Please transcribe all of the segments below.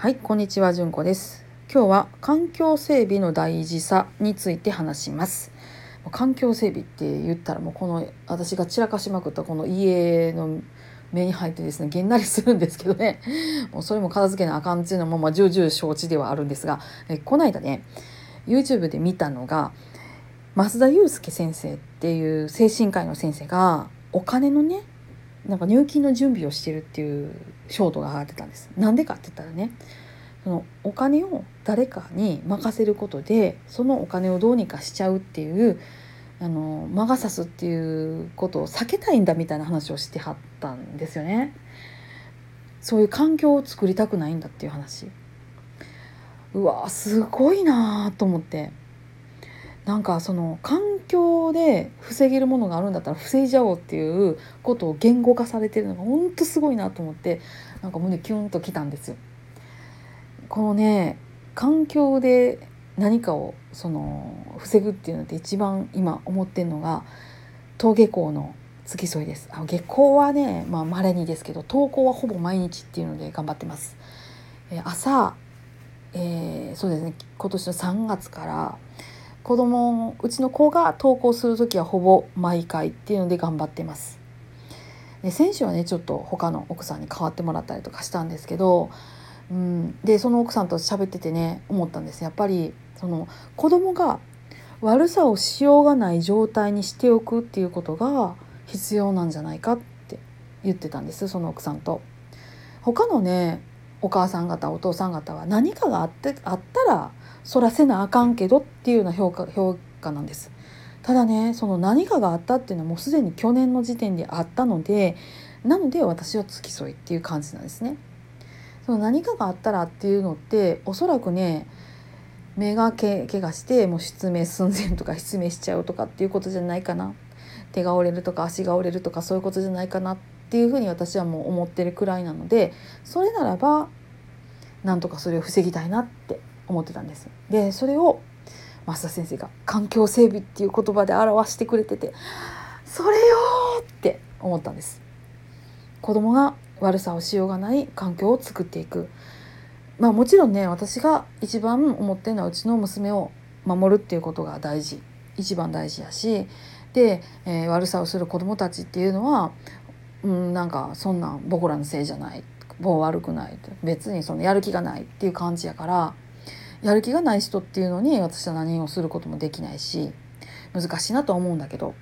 はい、こんにちは、じゅんこです。今日は環境整備の大事さについて話します。環境整備って言ったらもうこの私が散らかしまくったこの家の目に入ってですねげんなりするんですけどねもうそれも片付けなあかんっていうのもまあ重々承知ではあるんですがえこの間ね YouTube で見たのが増田祐介先生っていう精神科医の先生がお金のねなんか入金の準備をしてるっていうショートが上がってたんです。なんでかって言ったらねそのお金を誰かに任せることでそのお金をどうにかしちゃうっていうあの魔が差すっていうことを避けたいんだみたいな話をしてはったんですよね。そういう環境を作りたくないんだっていう話。うわすごいなと思ってなんかその環境で防げるものがあるんだったら防いじゃおうっていうことを言語化されてるのがほんとすごいなと思ってなんか胸キュンときたんですよ。このね環境で何かをその防ぐっていうのって一番今思ってるのが登下校の付き添いですあ下校はねまあ稀にですけど登校はほぼ毎日っていうので頑張ってます、え朝、えーそうですね今年の3月から子供うちの子が登校する時はほぼ毎回っていうので頑張ってますで先週はねちょっと他の奥さんに代わってもらったりとかしたんですけどうん、でその奥さんと喋っててね思ったんですやっぱりその子供が悪さをしようがない状態にしておくっていうことが必要なんじゃないかって言ってたんですその奥さんと。他のねお母さん方お父さん方は何かがあってあったらそらせなあかんけどっていうような評価評価なんです。ただねその何かがあったっていうのはもうすでに去年の時点であったのでなので私は付き添いっていう感じなんですね。その何かがあったらっていうのっておそらくね目がけ怪我してもう失明寸前とか失明しちゃうとかっていうことじゃないかな手が折れるとか足が折れるとかそういうことじゃないかなっていうふうに私はもう思ってるくらいなのでそれならばなんとかそれを防ぎたいなって思ってたんです。でそれを増田先生が「環境整備」っていう言葉で表してくれててそれよって思ったんです。子供が悪さをしようがない環境を作っていくまあもちろんね私が一番思ってるのはうちの娘を守るっていうことが大事一番大事やしで、えー悪さをする子供たちっていうのは、うん、なんかそんなん僕らのせいじゃないもう悪くない別にそのやる気がないっていう感じやからやる気がない人っていうのに私は何をすることもできないし難しいなとは思うんだけど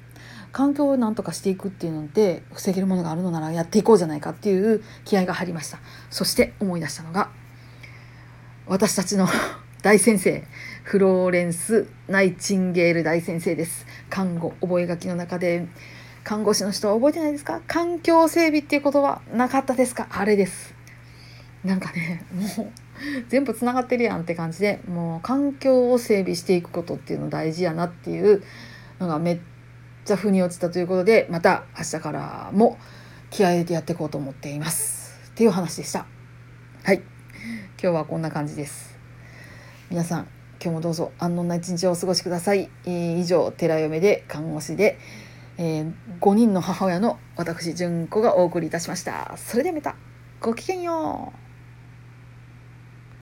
環境を何とかしていくっていうので防げるものがあるのならやっていこうじゃないかっていう気合が入りました。そして思い出したのが私たちの 大先生フローレンス・ナイチンゲール大先生です。看護覚書の中で看護師の人は覚えてないですか？環境整備っていう言葉なかったですか？あれです。なんかねもう全部つながってるやんって感じでもう環境を整備していくことっていうの大事やなっていうのがめっちゃ腑に落ちたということでまた明日からも気合入れてやっていこうと思っています。っていう話でした。はい。今日はこんな感じです。皆さん今日もどうぞ。安穏な一日をお過ごしください、えー以上寺嫁で看護師で、えー5人の母親の私純子がお送りいたしました。それではまた。ごきげんよう。